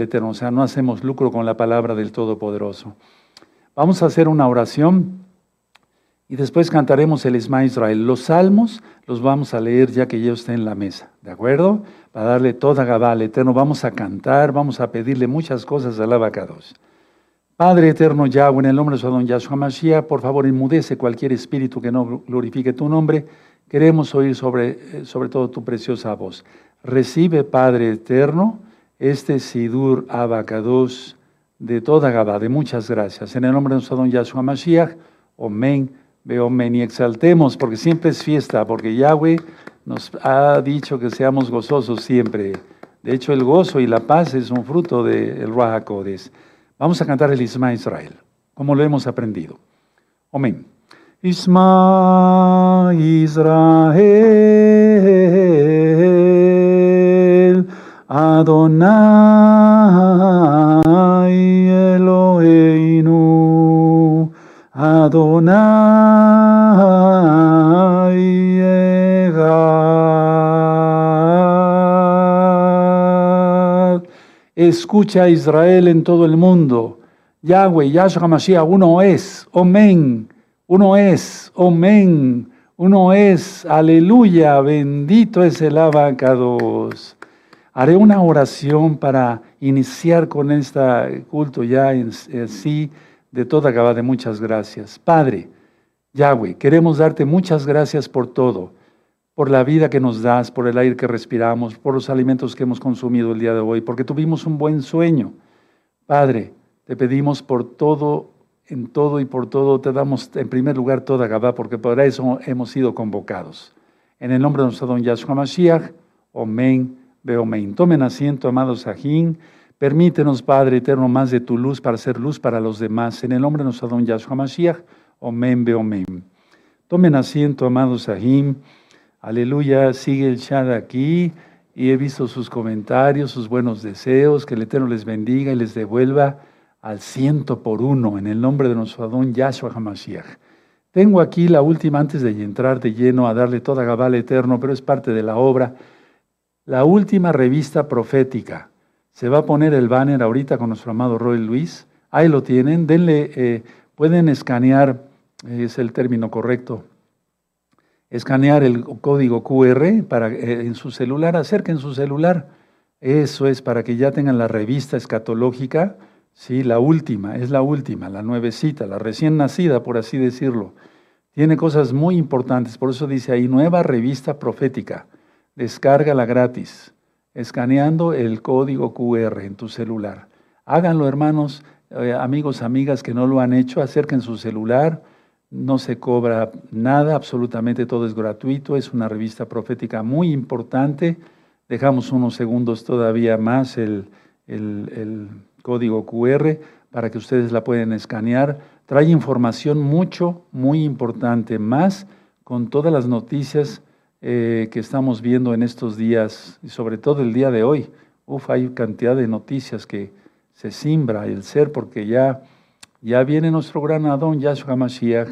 Eterno, o sea, no hacemos lucro con la palabra del Todopoderoso. Vamos a hacer una oración y después cantaremos el Isma Israel. Los salmos los vamos a leer ya que ya esté en la mesa, ¿de acuerdo? Para darle toda Gabá al Eterno, vamos a cantar, vamos a pedirle muchas cosas al Abacados. Padre eterno Yahweh, en el nombre de su don Yahshua Mashiach, por favor enmudece cualquier espíritu que no glorifique tu nombre. Queremos oír sobre, eh, sobre todo tu preciosa voz. Recibe, Padre eterno, este Sidur Abacados de toda Gabá, de muchas gracias. En el nombre de nuestro don Yahshua Mashiach, Omen, Beomen, y exaltemos, porque siempre es fiesta, porque Yahweh nos ha dicho que seamos gozosos siempre. De hecho, el gozo y la paz es un fruto del de Ruach Vamos a cantar el Isma Israel, como lo hemos aprendido. Amén. Isma Israel, Adonai Eloheinu, Adonai Echad. Escucha Israel en todo el mundo. Yahweh, Yahshua Mashiach, uno es. Amén. Uno es. Amén. Uno es. Aleluya. Bendito es el abacados. Haré una oración para iniciar con este culto ya en, sí de toda Gabá de muchas gracias. Padre, Yahweh, queremos darte muchas gracias por todo, por la vida que nos das, por el aire que respiramos, por los alimentos que hemos consumido el día de hoy, porque tuvimos un buen sueño. Padre, te pedimos por todo, en todo y por todo, te damos en primer lugar toda Gabá, porque para eso hemos sido convocados. En el nombre de nuestro don Yahshua Mashiach, Omen. Beomein. Tomen asiento, amados Ajín. Permítenos, Padre eterno, más de tu luz para ser luz para los demás. En el nombre de nuestro don Yahshua Mashiach, Omen, Beomen. Tomen asiento, amados Ajín. Aleluya, sigue el chat aquí y he visto sus comentarios, sus buenos deseos. Que el Eterno les bendiga y les devuelva al ciento por uno en el nombre de nuestro don Yahshua HaMashiach. Tengo aquí la última antes de entrar de lleno a darle toda Gabal eterno, pero es parte de la obra la última revista profética. Se va a poner el banner ahorita con nuestro amado Roy Luis. Ahí lo tienen. Denle, eh, pueden escanear, es el término correcto, escanear el código QR para, eh, en su celular. Acerquen su celular. Eso es para que ya tengan la revista escatológica. Sí, la última, es la última, la nuevecita, la recién nacida, por así decirlo. Tiene cosas muy importantes, por eso dice ahí, nueva revista profética. Descárgala gratis, escaneando el código QR en tu celular. Háganlo, hermanos, eh, amigos, amigas que no lo han hecho, acerquen su celular. No se cobra nada, absolutamente todo es gratuito. Es una revista profética muy importante. Dejamos unos segundos todavía más el, el código QR para que ustedes la puedan escanear. Trae información mucho, muy importante, más con todas las noticias eh, que estamos viendo en estos días, y sobre todo el día de hoy. Uf, hay cantidad de noticias que se simbra el ser, porque ya, ya viene nuestro gran Adón, Yahshua Mashiach.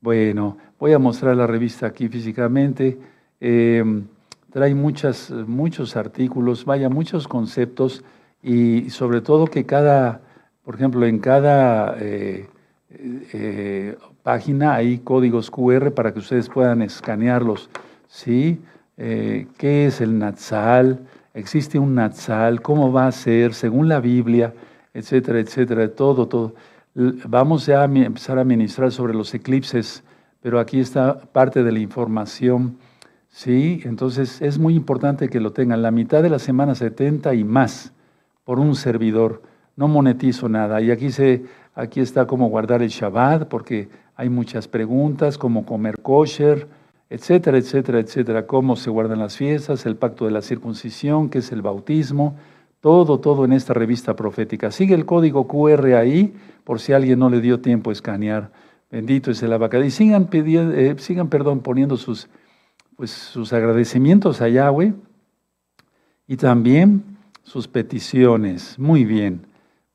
Bueno, voy a mostrar la revista aquí físicamente. Em, trae muchas, muchos artículos, vaya, muchos conceptos y sobre todo que cada, por ejemplo, en cada eh, eh, página hay códigos QR para que ustedes puedan escanearlos. ¿Sí? Eh, ¿Qué es el Natsal? ¿Existe un Natsal? ¿Cómo va a ser según la Biblia? Etcétera, etcétera, todo, todo. Vamos ya a empezar a ministrar sobre los eclipses, pero aquí está parte de la información, ¿sí? Entonces es muy importante que lo tengan. La mitad de la semana 70 y más por un servidor. No monetizo nada. Y aquí, se, aquí está cómo guardar el Shabbat, porque hay muchas preguntas, cómo comer kosher, etcétera, etcétera, etcétera, cómo se guardan las fiestas, el pacto de la circuncisión, qué es el bautismo, todo, todo en esta revista profética. Sigue el código QR ahí, por si alguien no le dio tiempo a escanear. Bendito es el abacate. Y sigan, pidiendo, eh, sigan perdón, poniendo sus, pues, sus agradecimientos a Yahweh y también sus peticiones. Muy bien.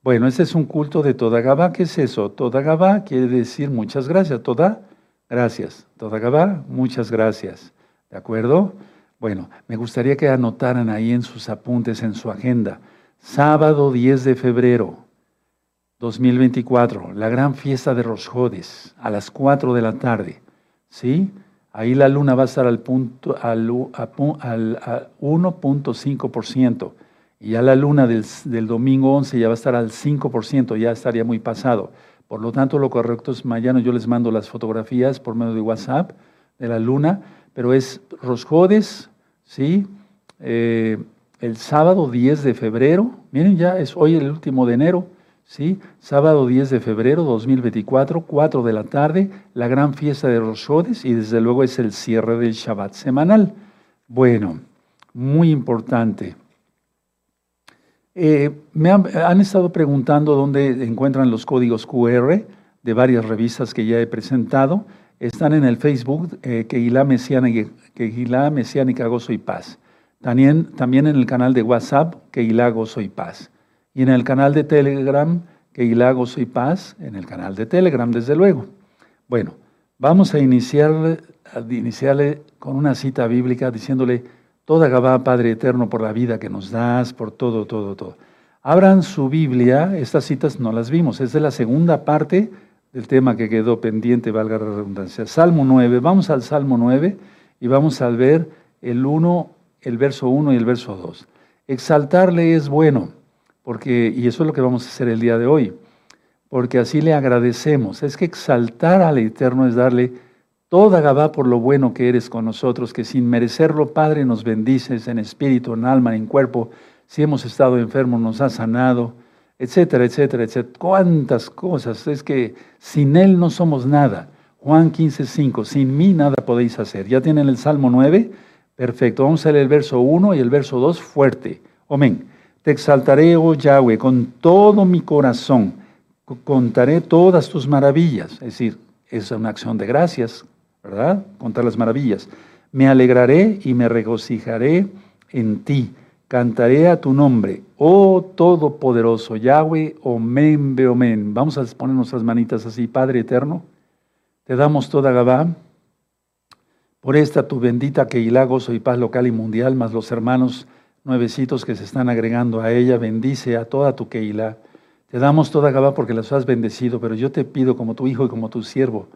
Bueno, este es un culto de Toda Gabá. ¿Qué es eso? Toda Gabá quiere decir muchas gracias. Toda Gracias. Toda muchas gracias. ¿De acuerdo? Bueno, me gustaría que anotaran ahí en sus apuntes, en su agenda. sábado 10 de febrero 2024, la gran fiesta de Rosjodes, a las 4 de la tarde. ¿Sí? Ahí la luna va a estar al, punto, al, al 1.5%. Y ya la luna del, del, domingo 11 ya va a estar al 5%, ya estaría muy pasado. Por lo tanto, lo correcto es mañana yo les mando las fotografías por medio de WhatsApp de la luna, pero es Rosjodes, ¿sí? Eh, el sábado 10 de febrero, miren ya es hoy el último de enero, ¿sí? Sábado 10 de febrero 2024, 4 de la tarde, la gran fiesta de Rosjodes y desde luego es el cierre del Shabbat semanal. Bueno, muy importante. Eh, me han, estado preguntando dónde encuentran los códigos QR de varias revistas que ya he presentado. Están en el Facebook, eh, Kehilá Mesiánica, Gozo y Paz. También, también en el canal de WhatsApp, Kehilá Gozo y Paz. Y en el canal de Telegram, Kehilá Gozo y Paz, en el canal de Telegram, desde luego. Bueno, vamos a iniciar, a iniciarle con una cita bíblica diciéndole, Toda Gabá, Padre Eterno, por la vida que nos das, por todo, todo, todo. Abran su Biblia, estas citas no las vimos, es de la segunda parte del tema que quedó pendiente, valga la redundancia. Salmo 9, vamos al Salmo 9 y vamos a ver el 1, el verso 1 y el verso 2. Exaltarle es bueno, porque, y eso es lo que vamos a hacer el día de hoy, porque así le agradecemos. Es que exaltar al Eterno es darle Toda Gabá por lo bueno que eres con nosotros, que sin merecerlo, Padre, nos bendices en espíritu, en alma, en cuerpo. Si hemos estado enfermos, nos has sanado, etcétera, etcétera, etcétera. Cuántas cosas. Es que sin Él no somos nada. Juan 15, 5. Sin mí nada podéis hacer. ¿Ya tienen el Salmo 9? Perfecto. Vamos a leer el verso 1 y el verso 2 fuerte. Amén. Te exaltaré, oh Yahweh, con todo mi corazón. Contaré todas tus maravillas. Es decir, es una acción de gracias ¿verdad? Contar las maravillas. Me alegraré y me regocijaré en ti. Cantaré a tu nombre, oh Todopoderoso, Yahweh, Omen, Beomen. Vamos a poner nuestras manitas así, Padre eterno. Te damos toda Gabá por esta tu bendita Keilah, gozo y paz local y mundial, más los hermanos nuevecitos que se están agregando a ella. Bendice a toda tu Keilah. Te damos toda Gabá porque las has bendecido, pero yo te pido como tu hijo y como tu siervo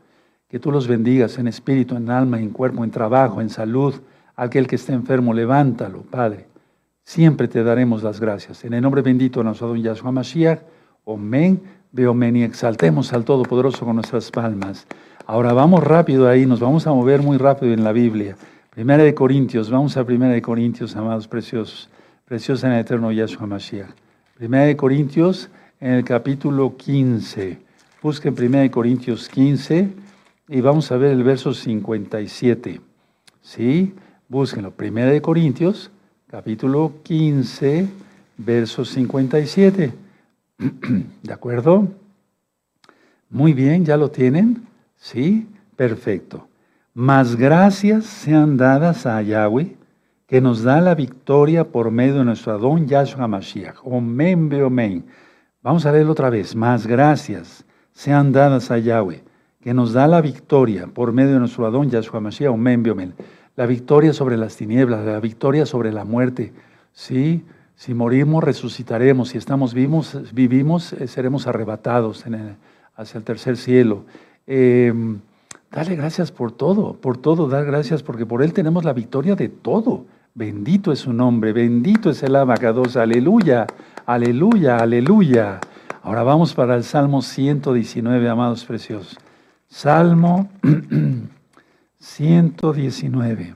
que tú los bendigas en espíritu, en alma, en cuerpo, en trabajo, en salud. Aquel que esté enfermo, levántalo, Padre. Siempre te daremos las gracias. En el nombre bendito de nuestro don Yahshua Mashiach, Omen, Beomen, y exaltemos al Todopoderoso con nuestras palmas. Ahora vamos rápido ahí, nos vamos a mover muy rápido en la Biblia. Primera de Corintios, vamos a Primera de Corintios, amados preciosos, preciosos en el eterno Yahshua Mashiach. Primera de Corintios, en el capítulo 15. Busquen Primera de Corintios 15 y vamos a ver el verso 57. ¿Sí? Búsquenlo. Primera de Corintios, capítulo 15, verso 57. ¿De acuerdo? Muy bien, ¿ya lo tienen? ¿Sí? Perfecto. Más gracias sean dadas a Yahweh, que nos da la victoria por medio de nuestro Adón Yahshua Mashiach. Omen, omen. Vamos a leerlo otra vez. Más gracias sean dadas a Yahweh que nos da la victoria por medio de nuestro Adón Yahshua Mashiach, Omen, Biomen. La victoria sobre las tinieblas, la victoria sobre la muerte. ¿Sí? Si morimos, resucitaremos. Si estamos vivos, vivimos, eh, seremos arrebatados hacia el tercer cielo. Em, dale gracias por todo, por todo, dar gracias porque por Él tenemos la victoria de todo. Bendito es su nombre, bendito es el abacados. Aleluya, aleluya, aleluya. Ahora vamos para el Salmo 119, amados preciosos. Salmo 119.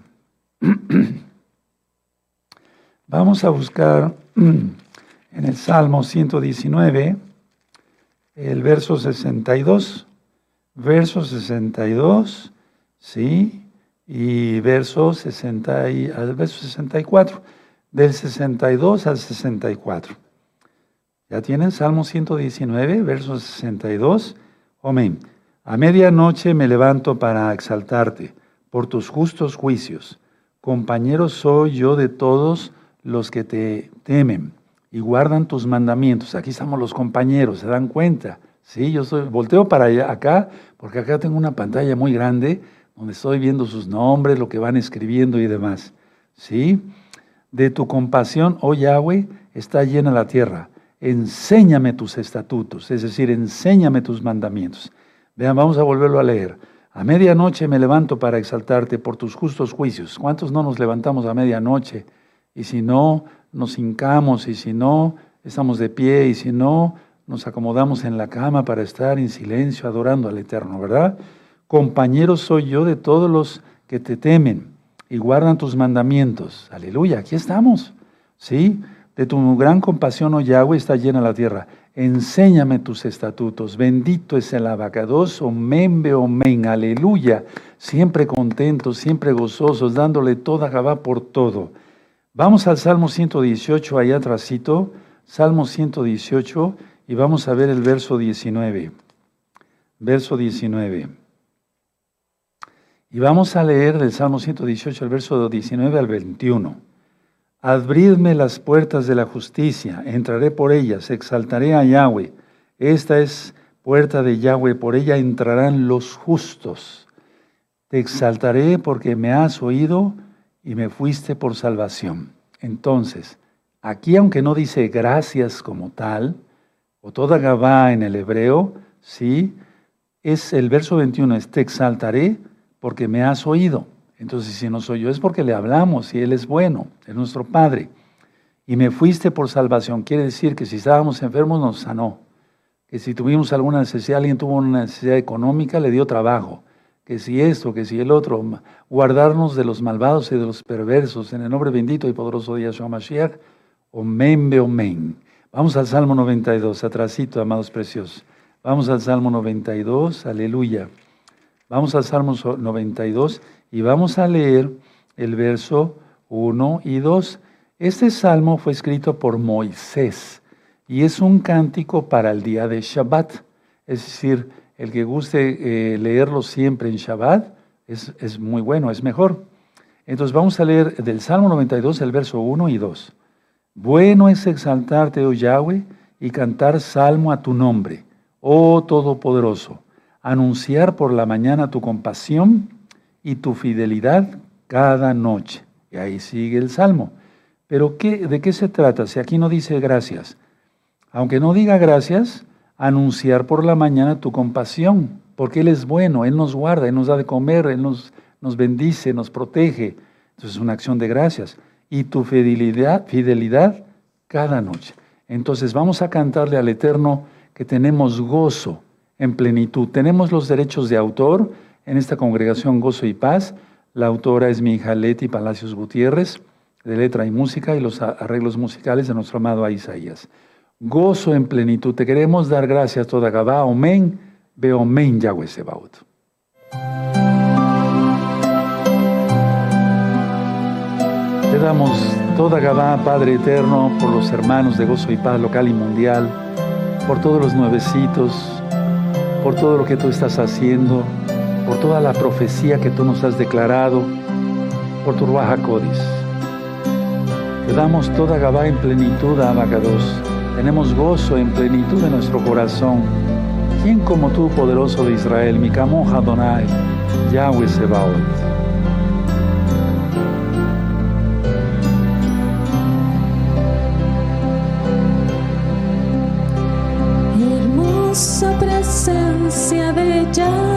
Vamos a buscar en el Salmo 119 el verso 62, verso 62, ¿sí? Y verso, 60 y, al verso 64, del 62 al 64. ¿Ya tienen Salmo 119, verso 62? Amén. A medianoche me levanto para exaltarte por tus justos juicios. Compañero soy yo de todos los que te temen y guardan tus mandamientos. Aquí estamos los compañeros, ¿se dan cuenta? Sí, yo soy, volteo para allá, acá, porque acá tengo una pantalla muy grande donde estoy viendo sus nombres, lo que van escribiendo y demás. ¿Sí? De tu compasión, oh Yahweh, está llena la tierra. Enséñame tus estatutos, es decir, enséñame tus mandamientos. Vean, vamos a volverlo a leer. A medianoche me levanto para exaltarte por tus justos juicios. ¿Cuántos no nos levantamos a medianoche? Y si no, nos hincamos, y si no, estamos de pie, y si no, nos acomodamos en la cama para estar en silencio adorando al Eterno, ¿verdad? Compañero soy yo de todos los que te temen y guardan tus mandamientos. Aleluya, aquí estamos. ¿Sí? De tu gran compasión, oh Yahweh, está llena la tierra. Enséñame tus estatutos. Bendito es el abacados, omen, omen. Aleluya. Siempre contentos, siempre gozosos, dándole toda Gabá por todo. Vamos al Salmo 118, allá atrásito. Salmo 118 y vamos a ver el verso 19. Verso 19. Y vamos a leer del Salmo 118, el verso 19 al 21. Abridme las puertas de la justicia, entraré por ellas, exaltaré a Yahweh. Esta es puerta de Yahweh, por ella entrarán los justos. Te exaltaré porque me has oído y me fuiste por salvación. Entonces, aquí aunque no dice gracias como tal, o toda Gabá en el hebreo, ¿sí? Es el verso 21, es te exaltaré porque me has oído. Entonces, si no soy yo, es porque le hablamos y Él es bueno, es nuestro Padre. Y me fuiste por salvación. Quiere decir que si estábamos enfermos nos sanó. Que si tuvimos alguna necesidad, alguien tuvo una necesidad económica, le dio trabajo. Que si esto, que si el otro, guardarnos de los malvados y de los perversos. En el nombre bendito y poderoso de Yahshua Mashiach. Omen, omen. Vamos al Salmo 92, atrasito, amados preciosos. Vamos al Salmo 92, aleluya. Vamos al Salmo 92 y vamos a leer el verso 1 y 2. Este salmo fue escrito por Moisés y es un cántico para el día de Shabbat. Es decir, el que guste eh, leerlo siempre en Shabbat es, es muy bueno, es mejor. Entonces vamos a leer del Salmo 92 el verso 1 y 2. Bueno es exaltarte, oh Yahweh, y cantar salmo a tu nombre, oh Todopoderoso, anunciar por la mañana tu compasión y tu fidelidad cada noche. Y ahí sigue el salmo. Pero ¿qué, ¿de qué se trata? Si aquí no dice gracias. Aunque no diga gracias, anunciar por la mañana tu compasión, porque Él es bueno, Él nos guarda, Él nos da de comer, Él nos, nos bendice, nos protege. Entonces es una acción de gracias y tu fidelidad, fidelidad cada noche. Entonces vamos a cantarle al Eterno que tenemos gozo en plenitud. Tenemos los derechos de autor en esta congregación Gozo y Paz. La autora es mi hija Leti Palacios Gutiérrez, de letra y música y los arreglos musicales de nuestro amado Isaías. Gozo en plenitud. Te queremos dar gracias toda Gabá. Omen, ve omen Yahweh Sebaot. Te damos toda Gabá, Padre Eterno, por los hermanos de Gozo y Paz local y mundial, por todos los nuevecitos, por todo lo que tú estás haciendo, por toda la profecía que tú nos has declarado, por tu Ruaja Codis. Te damos toda Gabá en plenitud, Abacados. Tenemos gozo en plenitud en nuestro corazón. ¿Quién como tú, poderoso de Israel, mi camoja Adonai, Yahweh Sebaot?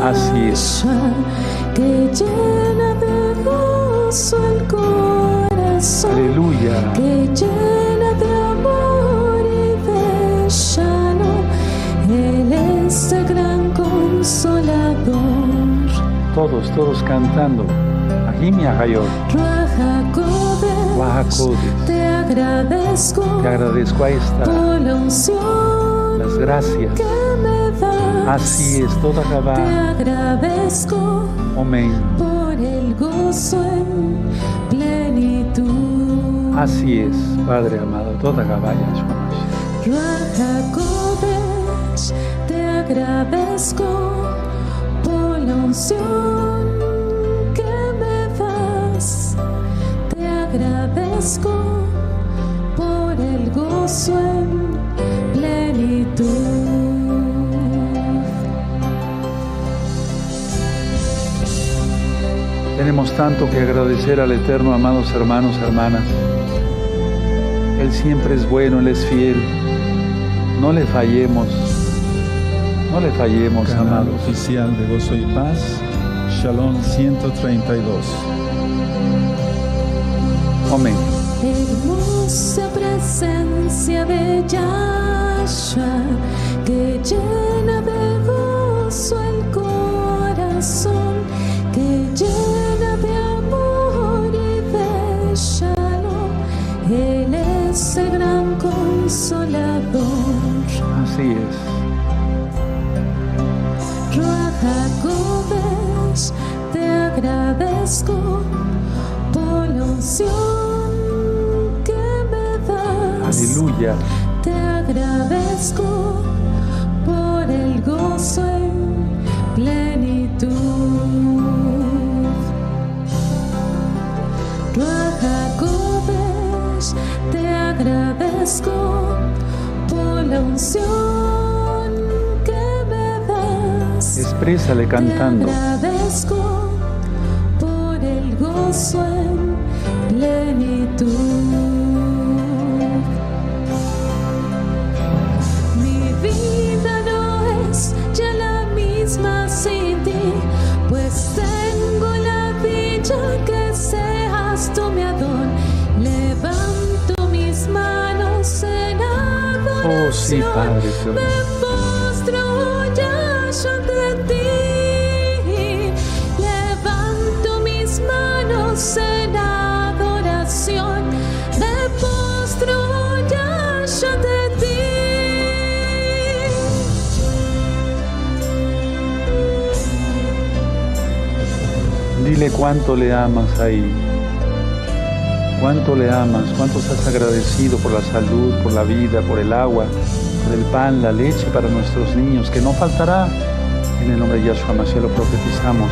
Así es. que llena de gozo el corazón, Aleluya. que llena de amor y de shalom. Él es el gran consolador. Todos, todos cantando. Ahim Yahayot. Ruaja Kodesh, Ruaja Kodesh. te agradezco Te agradezco a esta, por la unción las gracias. que me. Así es, toda Te Gabá. agradezco Amén. por el gozo en plenitud. Así es, Padre amado, toda Gabá, Yahshua te agradezco por la unción que me das. Te agradezco Tenemos tanto que agradecer al Eterno, amados hermanos, hermanas. Él siempre es bueno, Él es fiel. No le fallemos. No le fallemos, Canal amado. oficial de Gozo y Paz, Shalom 132. Amén. Hermosa presencia de Yahshua que llena de gozo el corazón, Así es. Te agradezco por la unción que me das. Aleluya. Te agradezco por el gozo en plenitud. Ruaja Kodesh, te agradezco por la unción Exprésale Te cantando. agradezco por el gozo en plenitud. Mi vida no es ya la misma sin ti, pues tengo la dicha que seas tu mi ador. Levanto mis manos en adoración. Oh, sí, Padre. Dile cuánto le amas ahí. Cuánto le amas, cuánto estás agradecido por la salud, por la vida, por el agua, por el pan, la leche para nuestros niños, que no faltará. En el nombre de Yahshua Mashiach lo profetizamos.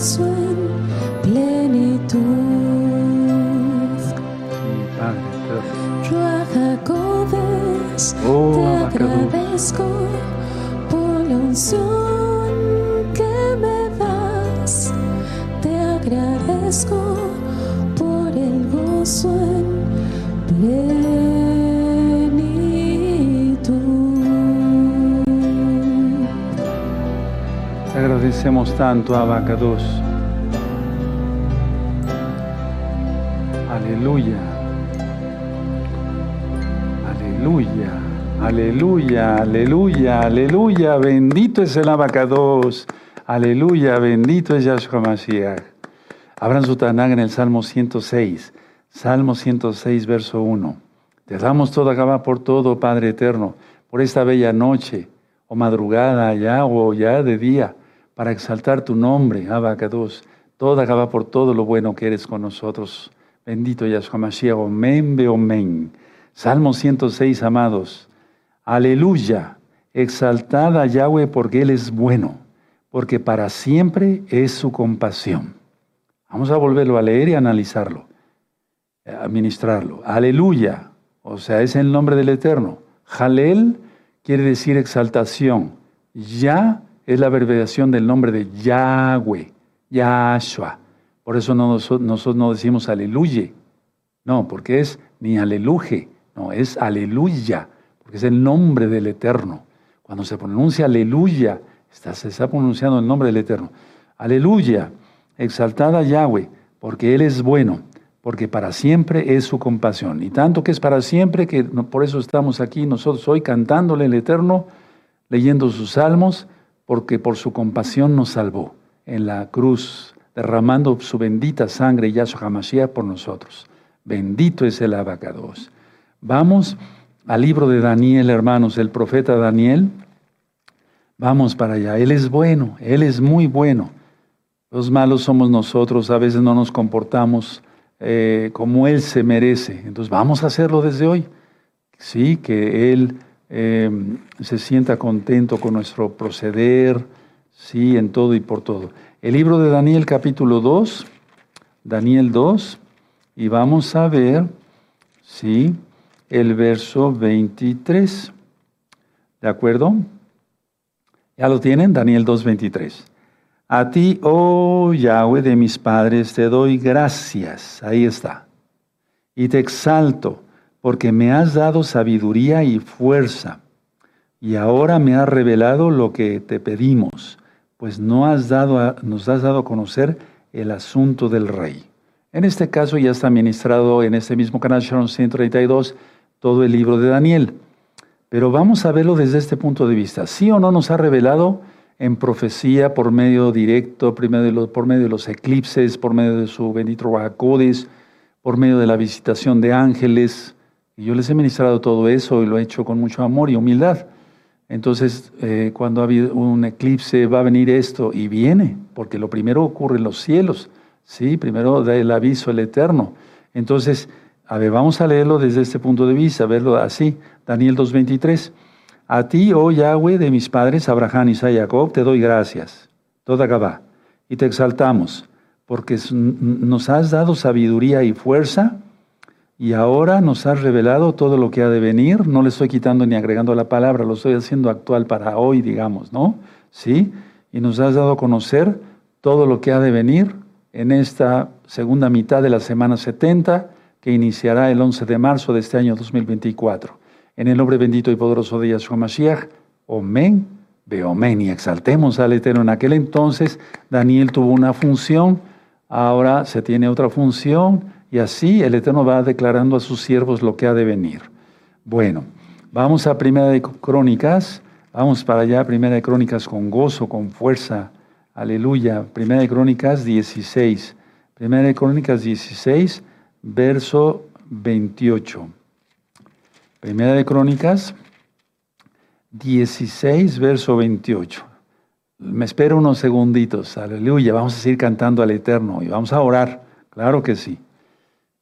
El agradecemos tanto, Abacados. Aleluya. Aleluya. Aleluya, aleluya, aleluya. Bendito es el Abacados. Aleluya, bendito es Yahshua Mashiach. Abran su Tanakh en el Salmo 106. Salmo 106, verso 1. Te damos toda Gabá por todo, Padre eterno, por esta bella noche, o madrugada ya, o ya de día, para exaltar tu nombre, Abacados. Toda Gabá por todo lo bueno que eres con nosotros. Bendito Yahshua Mashiach, omen, be omen. Salmo 106, amados. Aleluya. Exaltad a Yahweh porque Él es bueno, porque para siempre es su compasión. Vamos a volverlo a leer y analizarlo, a ministrarlo. Aleluya. O sea, es el nombre del Eterno. Jalel quiere decir exaltación. Ya es la abreviación del nombre de Yahweh, Yahshua. Por eso no, nosotros, nosotros no decimos aleluya. No, porque es ni aleluje, no, es aleluya, porque es el nombre del Eterno. Cuando se pronuncia aleluya, está, se está pronunciando el nombre del Eterno. Aleluya, exaltada Yahweh, porque Él es bueno, porque para siempre es su compasión. Y tanto que es para siempre que por eso estamos aquí nosotros hoy cantándole el Eterno, leyendo sus salmos, porque por su compasión nos salvó en la cruz, derramando su bendita sangre, Yahshua HaMashiach, por nosotros. Bendito es el abacados. Vamos al libro de Daniel, hermanos, el profeta Daniel. Vamos para allá. Él es bueno, Él es muy bueno. Los malos somos nosotros, a veces no nos comportamos eh, como Él se merece. Entonces vamos a hacerlo desde hoy. Sí, que Él eh, se sienta contento con nuestro proceder, sí, en todo y por todo. El libro de Daniel capítulo 2, Daniel 2, y vamos a ver, sí, el verso 23. ¿De acuerdo? ¿Ya lo tienen? Daniel 2, 23. A ti, oh Yahweh de mis padres, te doy gracias. Ahí está. Y te exalto porque me has dado sabiduría y fuerza, y ahora me has revelado lo que te pedimos, pues no has dado nos has dado a conocer el asunto del rey. En este caso ya está ministrado en este mismo canal Sharon 132 todo el libro de Daniel. Pero vamos a verlo desde este punto de vista. ¿Sí o no nos ha revelado en profecía por medio directo, por medio de los eclipses, por medio de su bendito Rahakodis, por medio de la visitación de ángeles, y yo les he ministrado todo eso y lo he hecho con mucho amor y humildad. Entonces, eh, cuando ha habido un eclipse, va a venir esto y viene, porque lo primero ocurre en los cielos, ¿sí? Primero da el aviso el Eterno. Entonces, a ver, vamos a leerlo desde este punto de vista, verlo así. Daniel 2.23. A ti, oh Yahweh de mis padres, Abraham, Isaac y Jacob, te doy gracias, toda Gabá, y te exaltamos, porque nos has dado sabiduría y fuerza y ahora nos has revelado todo lo que ha de venir. No le estoy quitando ni agregando la palabra, lo estoy haciendo actual para hoy, digamos, ¿no? Sí. Y nos has dado a conocer todo lo que ha de venir en esta segunda mitad de la semana 70 que iniciará el 11 de marzo de este año 2024. En el nombre bendito y poderoso de Yahshua Mashiach, Omen, Beomen, y exaltemos al Eterno. En aquel entonces Daniel tuvo una función, ahora se tiene otra función y así el Eterno va declarando a sus siervos lo que ha de venir. Bueno, vamos a Primera de Crónicas, vamos para allá, Primera de Crónicas con gozo, con fuerza, aleluya. Primera de Crónicas 16, Primera de Crónicas 16, verso 28. Primera de Crónicas 16, verso 28. Me espero unos segunditos, aleluya, vamos a seguir cantando al Eterno y vamos a orar, claro que sí.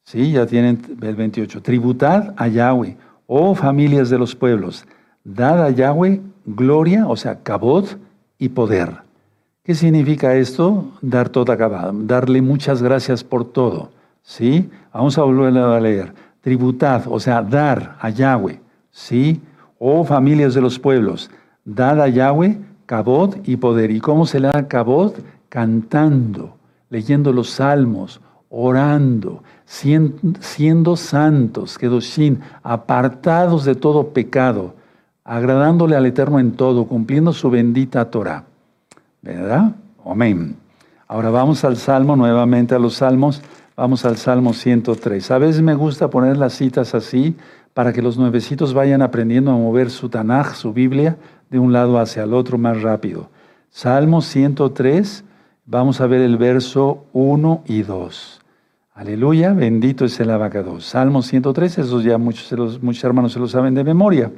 Sí, ya tienen el 28. Tributad a Yahweh, oh familias de los pueblos, dad a Yahweh gloria, o sea, cabot y poder. ¿Qué significa esto? Dar toda cabada, darle muchas gracias por todo. ¿Sí? Vamos a volver a leer. Tributad, o sea, dar a Yahweh. ¿Sí? Oh familias de los pueblos, dad a Yahweh cabot y poder. ¿Y cómo se le da cabot? Cantando, leyendo los salmos, orando, siendo santos, Kedoshim, apartados de todo pecado, agradándole al Eterno en todo, cumpliendo su bendita Torah. ¿Verdad? Amén. Ahora vamos al Salmo, nuevamente a los Salmos. Vamos al Salmo 103. A veces me gusta poner las citas así para que los nuevecitos vayan aprendiendo a mover su Tanaj, su Biblia, de un lado hacia el otro más rápido. Salmo 103, vamos a ver el verso 1 y 2. Aleluya, bendito es el abacado. Salmo 103, esos ya muchos, muchos hermanos se lo saben de memoria.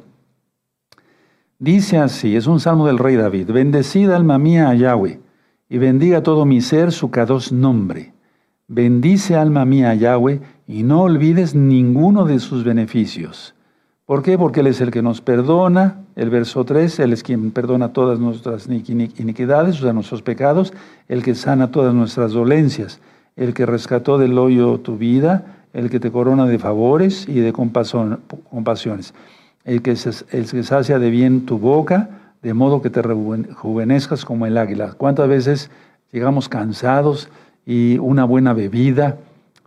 Dice así, es un salmo del rey David, bendecida alma mía a Yahweh, y bendiga todo mi ser su cados nombre. Bendice alma mía Yahweh, y no olvides ninguno de sus beneficios. ¿Por qué? Porque Él es el que nos perdona, el verso 3, Él es quien perdona todas nuestras iniquidades, o sea, nuestros pecados, el que sana todas nuestras dolencias el que rescató del hoyo tu vida, el que te corona de favores y de compasiones, el que, el sacia de bien tu boca, de modo que te rejuvenezcas como el águila. ¿Cuántas veces llegamos cansados y una buena bebida,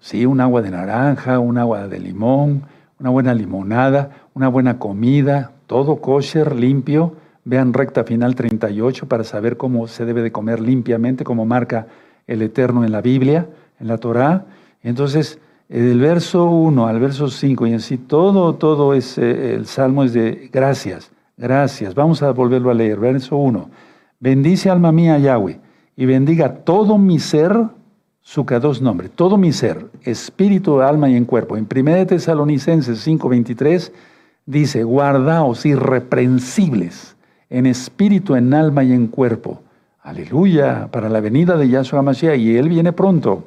sí, un agua de naranja, un agua de limón, una buena limonada, una buena comida, todo kosher, limpio, Vean recta final 38 para saber cómo se debe de comer limpiamente, como marca el Eterno en la Biblia, en la Torá. Entonces, del verso 1 al verso 5 y en sí, todo, todo es, eh, el salmo es de gracias, gracias. Vamos a volverlo a leer. Verso 1. Bendice alma mía Yahweh y bendiga todo mi ser su dos nombre, todo mi ser, espíritu, alma y en cuerpo. En 1 Tesalonicenses 5:23 dice, guardaos irreprensibles en espíritu, en alma y en cuerpo. Aleluya, para la venida de Yahshua Mashiach y Él viene pronto.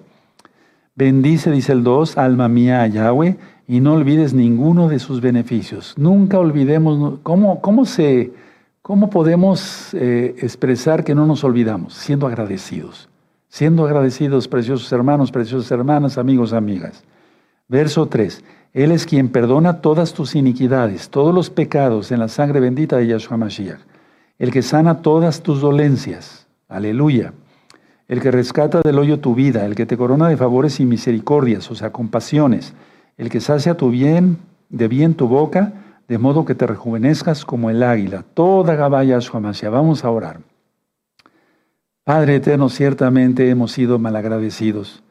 Bendice, dice el 2, alma mía a Yahweh, y no olvides ninguno de sus beneficios. Nunca olvidemos, ¿cómo, cómo, se, cómo podemos eh, expresar que no nos olvidamos? Siendo agradecidos. Siendo agradecidos, preciosos hermanos, preciosas hermanas, amigos, amigas. Verso 3. Él es quien perdona todas tus iniquidades, todos los pecados en la sangre bendita de Yahshua Mashiach. El que sana todas tus dolencias. Aleluya el que rescata del hoyo tu vida, el que te corona de favores y misericordias, o sea, compasiones, el que sacia tu bien, de bien tu boca, de modo que te rejuvenezcas como el águila. Toda Gabaya Amasia. Vamos a orar. Padre eterno, ciertamente hemos sido malagradecidos.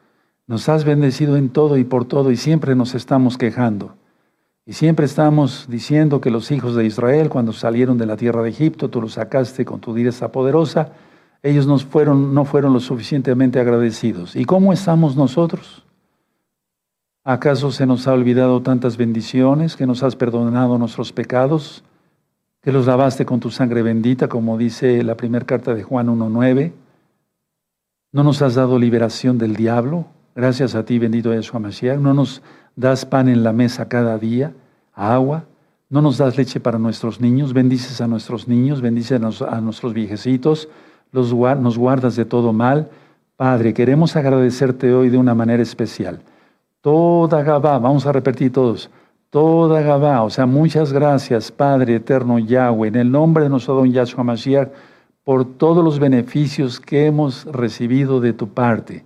Nos has bendecido en todo y por todo y siempre nos estamos quejando. Y siempre estamos diciendo que los hijos de Israel, cuando salieron de la tierra de Egipto, tú los sacaste con tu diestra poderosa, ellos no fueron, no fueron lo suficientemente agradecidos. ¿Y cómo estamos nosotros? ¿Acaso se nos ha olvidado tantas bendiciones, que nos has perdonado nuestros pecados, que los lavaste con tu sangre bendita, como dice la primera carta de Juan 1.9? ¿No nos has dado liberación del diablo? Gracias a ti, bendito Yeshua Mashiach. ¿No nos das pan en la mesa cada día, agua? ¿No nos das leche para nuestros niños? Bendices a nuestros niños, bendices a nuestros viejecitos, nos guardas de todo mal. Padre, queremos agradecerte hoy de una manera especial. Toda Gabá, vamos a repetir todos, toda Gabá, o sea, muchas gracias, Padre eterno Yahweh, en el nombre de nuestro don Yahshua Mashiach, por todos los beneficios que hemos recibido de tu parte.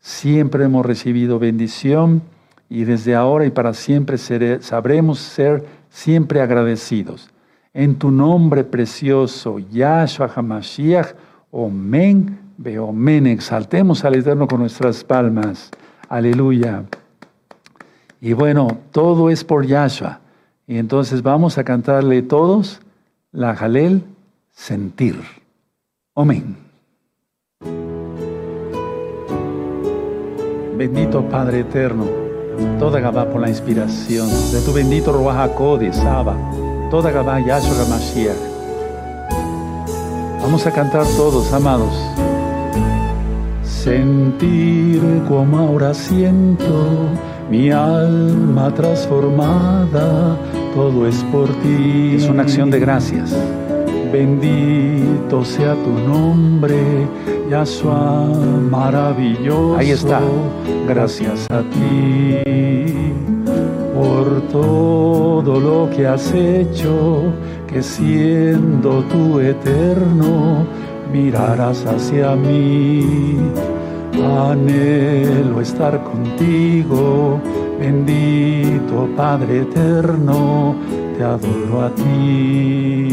Siempre hemos recibido bendición y desde ahora y para siempre sabremos ser siempre agradecidos. En tu nombre precioso, Yahshua HaMashiach, Omen, men, Exaltemos al Eterno con nuestras palmas. Aleluya. Y bueno, todo es por Yahshua. Y entonces vamos a cantarle todos la Jalel sentir. Amén. Bendito Padre eterno, toda Gabá por la inspiración de tu bendito Ruach de Saba, toda Gabá Yahshua Mashiach Vamos a cantar todos, amados. Sentir como ahora siento mi alma transformada, todo es por ti. Es una acción de gracias. Bendito sea tu nombre, Yahshua maravilloso. Ahí está. Gracias a ti por todo lo que has hecho que siendo tú eterno, mirarás hacia mí. Anhelo estar contigo, bendito Padre eterno, te adoro a ti.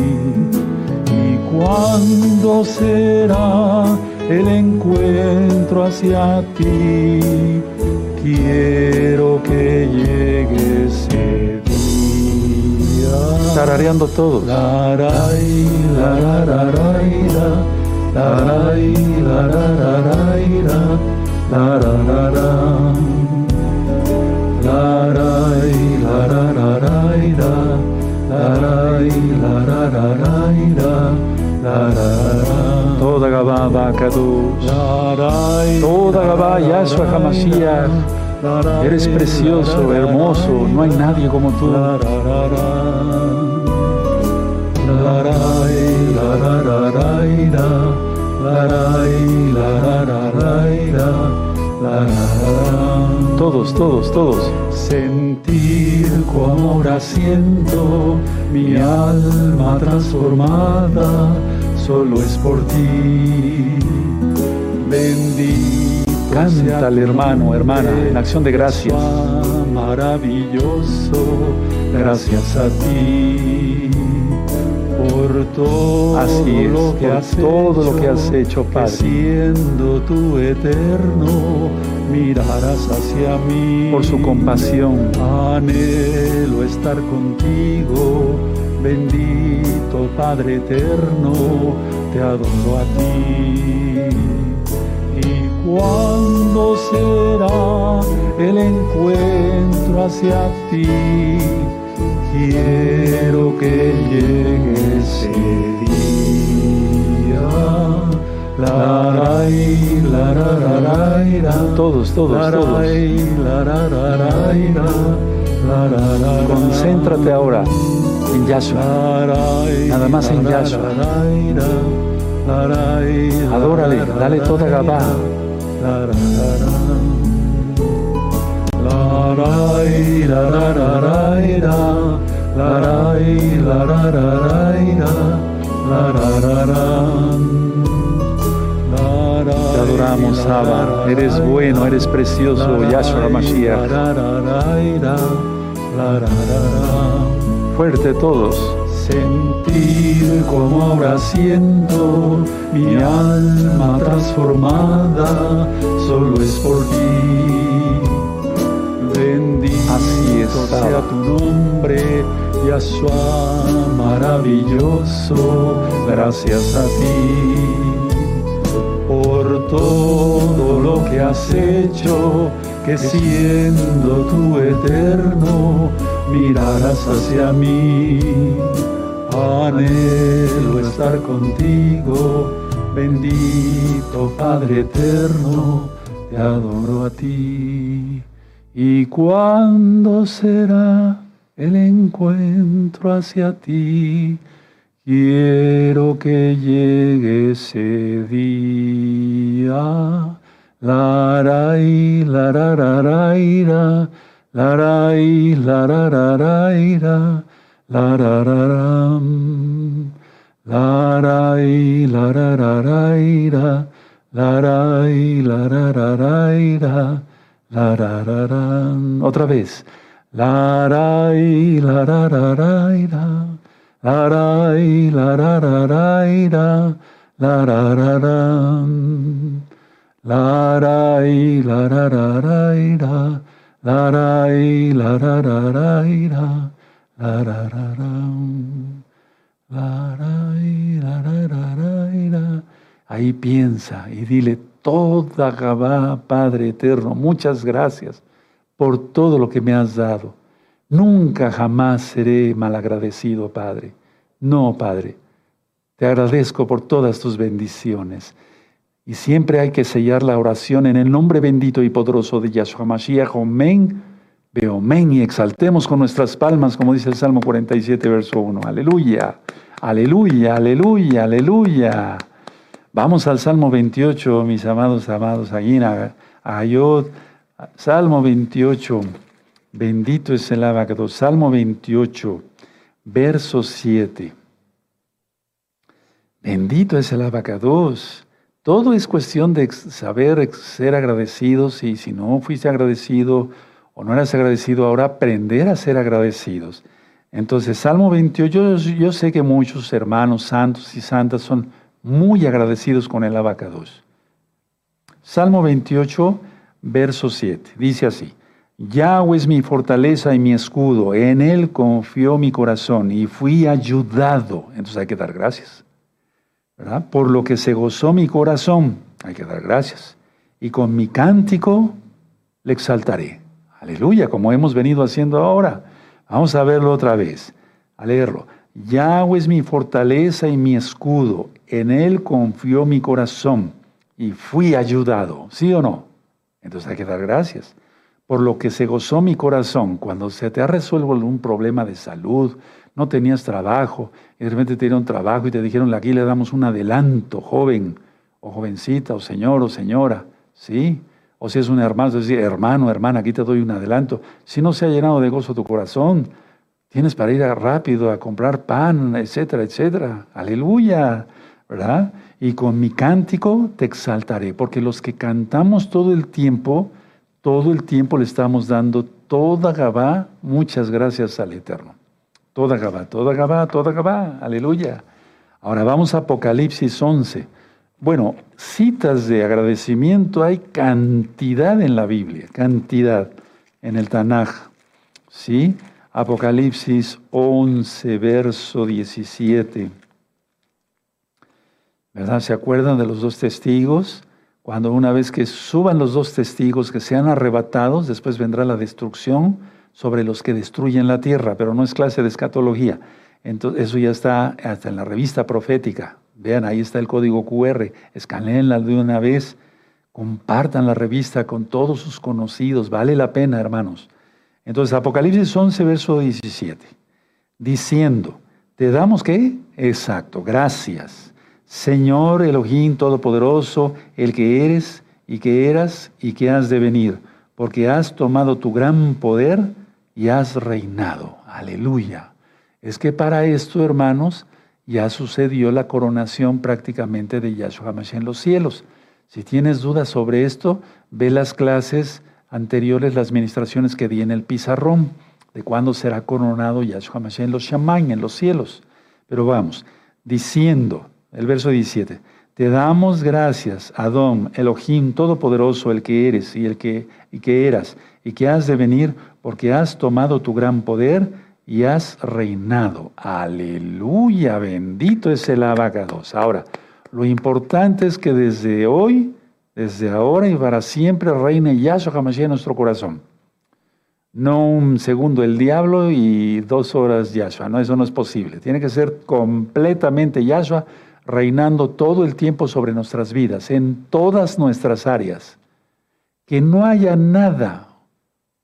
¿Y cuándo será el encuentro hacia ti? Quiero que llegues tarareando todos. Toda Gabá Bakadush, toda Gabá Yahshua HaMashiach, Eres precioso, hermoso, no hay nadie como tú. Todos, todos, todos. Sentir como ahora siento mi alma transformada, solo es por ti. Bendito Cántale, hermano, hermana, en acción de gracias. Maravilloso, gracias a ti por todo Así es, lo que has todo lo que has hecho, que Padre. siendo tú eterno, mirarás hacia mí. por su compasión. Anhelo estar contigo, bendito Padre eterno, te adoro a ti. ¿Y cuándo será el encuentro hacia ti? Quiero que llegue ese día. Todos, todos, todos. Concéntrate ahora en Yahshua. Nada más en Yahshua. Adórale, ra, ra, dale toda. Gabá. Te adoramos, Abba. Eres bueno, eres precioso, Yahshua ra. Fuerte todos. Sentir como ahora siento mi alma transformada, solo es por ti. Bendito Así es, sea tu nombre, Yahshua maravilloso, gracias a ti por todo lo que has hecho, que siendo tú eterno, mirarás hacia mí. Anhelo estar contigo, bendito Padre eterno, te adoro a ti. ¿Y cuándo será el encuentro hacia ti? Quiero que llegue ese día. La ra i, la ra ra ra i, ra. La ra i, la ra ra ra i, ra. La ra ra. La ra i, la ra ra ra i, ra. La ra i, la ra ra ra i, ra. La ra ra ram. Otra vez. La ra i, la ra ra ra i, ra. La ra i, la ra ra ra i, ra. La ra ra ram. La ra i, la ra ra ra i, ra. La ra i, la ra ra ra i, ra. La ra ra ram. La ra i, la ra ra ra i, ra. Ahí piensa y dile toda Gabá, Padre eterno, muchas gracias por todo lo que me has dado. Nunca jamás seré malagradecido, Padre. No, Padre. Te agradezco por todas tus bendiciones. Y siempre hay que sellar la oración en el nombre bendito y poderoso de Yahshua Mashiach. Amén. Beomen y exaltemos con nuestras palmas, como dice el Salmo 47, verso 1. Aleluya, aleluya, aleluya, aleluya. Vamos al Salmo 28, mis amados, amados. Salmo 28, bendito es el abacado. Salmo 28, verso 7. Bendito es el abacados. Todo es cuestión de saber ser agradecidos y si no fuiste agradecido o no eras agradecido, ahora aprender a ser agradecidos. Entonces, Salmo 28, yo, yo sé que muchos hermanos santos y santas son muy agradecidos con el abacados. Salmo 28, verso 7, dice así. Yahweh es mi fortaleza y mi escudo, en él confió mi corazón y fui ayudado. Entonces hay que dar gracias. Por lo que se gozó mi corazón, hay que dar gracias. Y con mi cántico le exaltaré. Aleluya, como hemos venido haciendo ahora. Vamos a verlo otra vez, a leerlo. Yahweh es mi fortaleza y mi escudo, en él confió mi corazón y fui ayudado, ¿sí o no? Entonces hay que dar gracias. Por lo que se gozó mi corazón, cuando se te ha resuelto algún problema de salud, no tenías trabajo, y de repente te dieron trabajo y te dijeron, aquí le damos un adelanto, joven, o jovencita, o señor, o señora, ¿sí? O si es un hermano, es decir, hermano, hermana, aquí te doy un adelanto. Si no se ha llenado de gozo tu corazón, tienes para ir a rápido a comprar pan, etcétera, etcétera. Aleluya, ¿verdad? Y con mi cántico te exaltaré, porque los que cantamos todo el tiempo, todo el tiempo le estamos dando toda Gabá, muchas gracias al Eterno. Toda Gabá, toda Gabá, toda Gabá, aleluya. Ahora vamos a Apocalipsis 11. Bueno, citas de agradecimiento hay cantidad en la Biblia, cantidad en el Tanaj. ¿Sí? Apocalipsis 11, verso 17. ¿Verdad? ¿Se acuerdan de los dos testigos? Cuando una vez que suban los dos testigos, que sean arrebatados, después vendrá la destrucción sobre los que destruyen la tierra, pero no es clase de escatología. Entonces, eso ya está hasta en la revista profética. Vean, ahí está el código QR. Escaneenla de una vez. Compartan la revista con todos sus conocidos. Vale la pena, hermanos. Entonces, Apocalipsis 11, verso 17. Diciendo, ¿te damos qué? Exacto, gracias. Señor Elohim Todopoderoso, el que eres y que eras y que has de venir, porque has tomado tu gran poder y has reinado. Aleluya. Es que para esto, hermanos, ya sucedió la coronación prácticamente de Yahshua Mashiach en los cielos. Si tienes dudas sobre esto, ve las clases anteriores, las ministraciones que di en el pizarrón, de cuándo será coronado Yahshua Mashiach en los Shamain, en los cielos. Pero vamos, diciendo, el verso 17, te damos gracias, Adón, Elohim Todopoderoso, el que eres y el que, y que eras, y que has de venir, porque has tomado tu gran poder y has reinado. Aleluya, bendito es el abacados. Ahora, lo importante es que desde hoy, desde ahora y para siempre reine Yahshua HaMashiach en nuestro corazón. No un segundo el diablo y dos horas Yahshua. No, eso no es posible. Tiene que ser completamente Yahshua reinando todo el tiempo sobre nuestras vidas, en todas nuestras áreas. Que no haya nada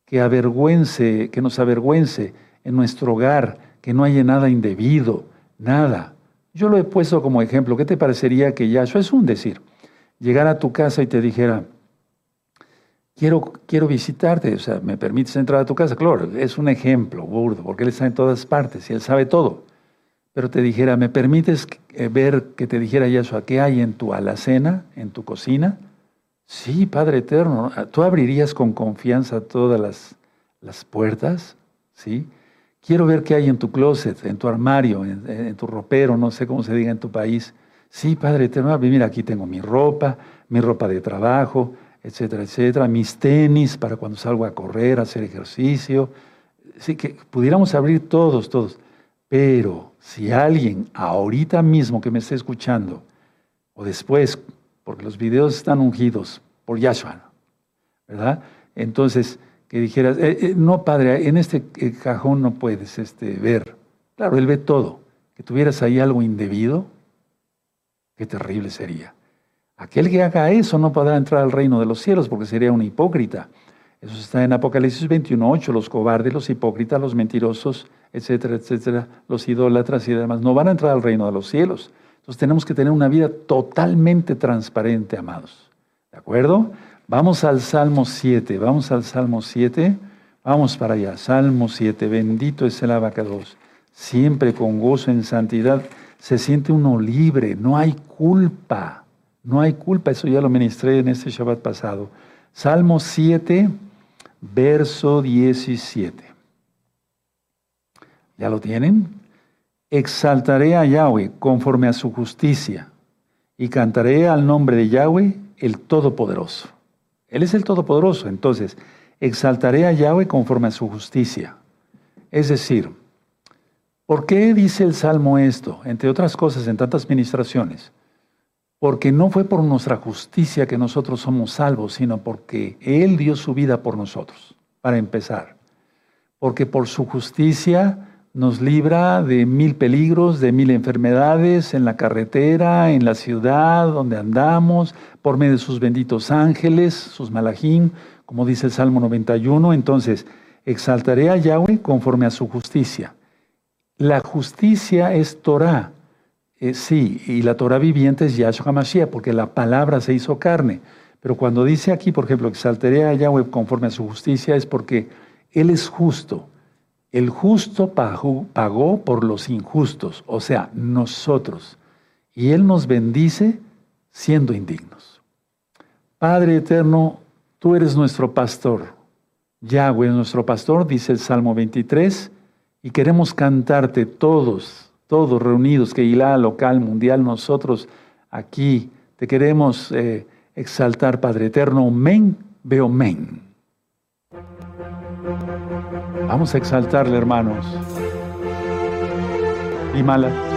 que avergüence, que nos avergüence en nuestro hogar, que no haya nada indebido, nada. Yo lo he puesto como ejemplo. ¿Qué te parecería que Yahshua es un decir? Llegar a tu casa y te dijera, quiero, quiero visitarte, o sea, ¿me permites entrar a tu casa? Claro, es un ejemplo burdo, porque Él está en todas partes y Él sabe todo. Pero te dijera, ¿me permites eh, ver que te dijera Yahshua qué hay en tu alacena, en tu cocina? Sí, Padre Eterno, ¿tú abrirías con confianza todas las, las puertas? ¿Sí? Quiero ver qué hay en tu closet, en tu armario, en, tu ropero, no sé cómo se diga en tu país. Sí, Padre Eterno, mira, aquí tengo mi ropa, mi ropa de trabajo, etcétera, etcétera, mis tenis para cuando salgo a correr, a hacer ejercicio. Sí, que pudiéramos abrir todos, todos. Pero si alguien ahorita mismo que me esté escuchando, o después, porque los videos están ungidos por Yahshua, ¿verdad? Entonces, que dijeras, eh, eh, no, padre, en este eh, cajón no puedes este, ver. Claro, él ve todo. Que tuvieras ahí algo indebido, qué terrible sería. Aquel que haga eso no podrá entrar al reino de los cielos porque sería un hipócrita. Eso está en Apocalipsis 21.8, los cobardes, los hipócritas, los mentirosos, etcétera, etcétera, los idólatras y demás, no van a entrar al reino de los cielos. Entonces tenemos que tener una vida totalmente transparente, amados. ¿De acuerdo? Vamos al Salmo 7, vamos al Salmo 7, vamos para allá. Salmo 7, bendito es el abacados. Siempre con gozo en santidad se siente uno libre, no hay culpa, no hay culpa, eso ya lo ministré en este Shabbat pasado. Salmo 7, verso 17. ¿Ya lo tienen? Exaltaré a Yahweh conforme a su justicia y cantaré al nombre de Yahweh el Todopoderoso. Él es el Todopoderoso. Entonces, exaltaré a Yahweh conforme a su justicia. Es decir, ¿por qué dice el Salmo esto? Entre otras cosas, en tantas ministraciones. Porque no fue por nuestra justicia que nosotros somos salvos, sino porque Él dio su vida por nosotros, para empezar. Porque por su justicia nos libra de mil peligros, de mil enfermedades en la carretera, en la ciudad donde andamos, por medio de sus benditos ángeles, sus malajín, como dice el Salmo 91. Entonces, exaltaré a Yahweh conforme a su justicia. La justicia es Torah, eh, sí, y la Torah viviente es Yahshua Mashiach, porque la palabra se hizo carne. Pero cuando dice aquí, por ejemplo, exaltaré a Yahweh conforme a su justicia, es porque Él es justo. El justo pagó, por los injustos, o sea, nosotros. Y Él nos bendice siendo indignos. Padre eterno, tú eres nuestro pastor. Yahweh es nuestro pastor, dice el Salmo 23, y queremos cantarte todos todos reunidos, que Ilá, local, mundial, nosotros aquí te queremos eh, exaltar, Padre Eterno. Men, veo men. Vamos a exaltarle, hermanos. Y mala.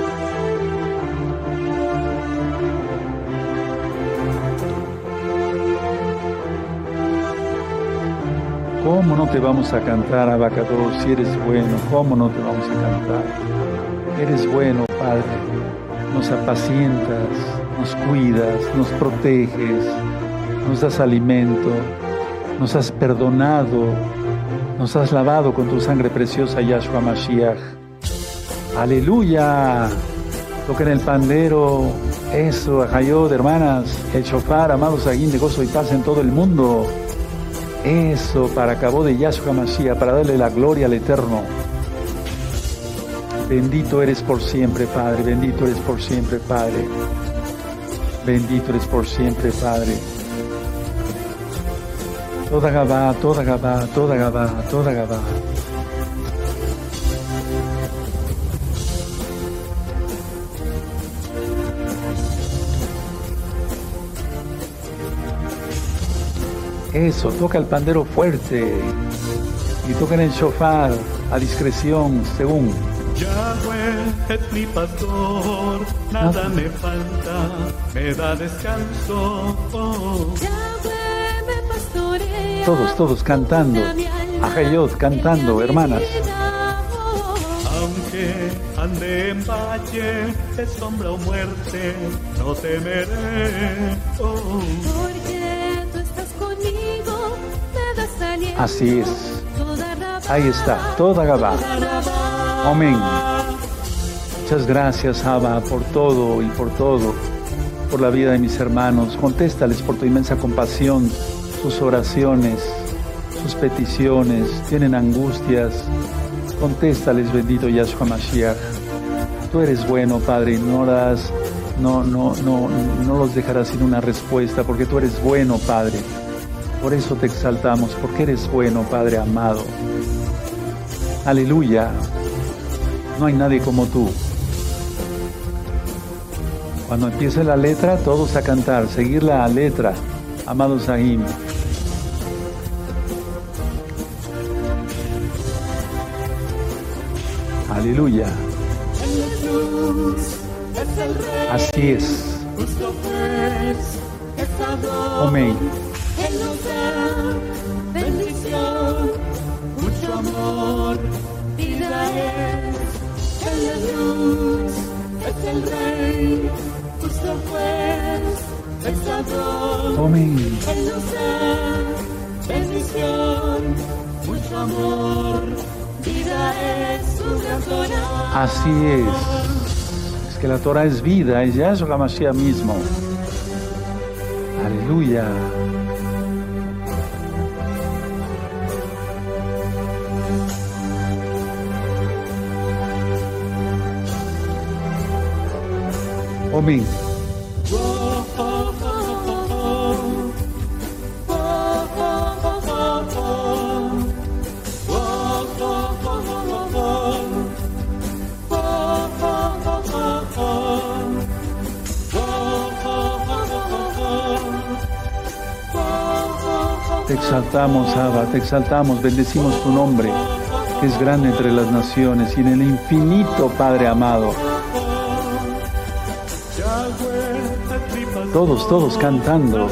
¿Cómo no te vamos a cantar, Abacador, si eres bueno? ¿Cómo no te vamos a cantar? Eres bueno, Padre. Nos apacientas, nos cuidas, nos proteges, nos das alimento, nos has perdonado, nos has lavado con tu sangre preciosa, Yahshua Mashiach. Aleluya. Toquen el pandero. Eso, Ajayod, hermanas. El shofar, amados aguín de gozo y paz en todo el mundo. Eso para cabo de Yahshua Mashiach, para darle la gloria al Eterno. Bendito eres por siempre, Padre. Bendito eres por siempre, Padre. Bendito eres por siempre, Padre. Toda Gabá, toda Gabá, toda Gabá, toda Gabá. Eso, toca el pandero fuerte y toca en el shofar a discreción, según. Yahweh es mi pastor, nada me falta, me da descanso. Yahweh me pastorea. Todos, todos cantando. Ajayot cantando, hermanas. Aunque ande en valle de sombra o muerte, no temeré. Oh. Así es. Ahí está, toda Gabá. Amén. Muchas gracias, Abba, por todo y por todo, por la vida de mis hermanos. Contéstales por tu inmensa compasión sus oraciones, sus peticiones. Tienen angustias. Contéstales, bendito Yahshua Mashiach. Tú eres bueno, Padre, no las, no, no, no, no los dejarás sin una respuesta, porque tú eres bueno, Padre. Por eso te exaltamos, porque eres bueno, Padre amado. Aleluya. No hay nadie como tú. Cuando empiece la letra, todos a cantar, seguir la letra, amados Ahim. Aleluya. Así es. Pues, Amén. Así es. Es que la Torah es vida, es Yahshua Mashiach mismo. Aleluya. Amén. Te exaltamos, Abba, te exaltamos, bendecimos tu nombre, que es grande entre las naciones y en el infinito, Padre amado. Todos, todos cantando.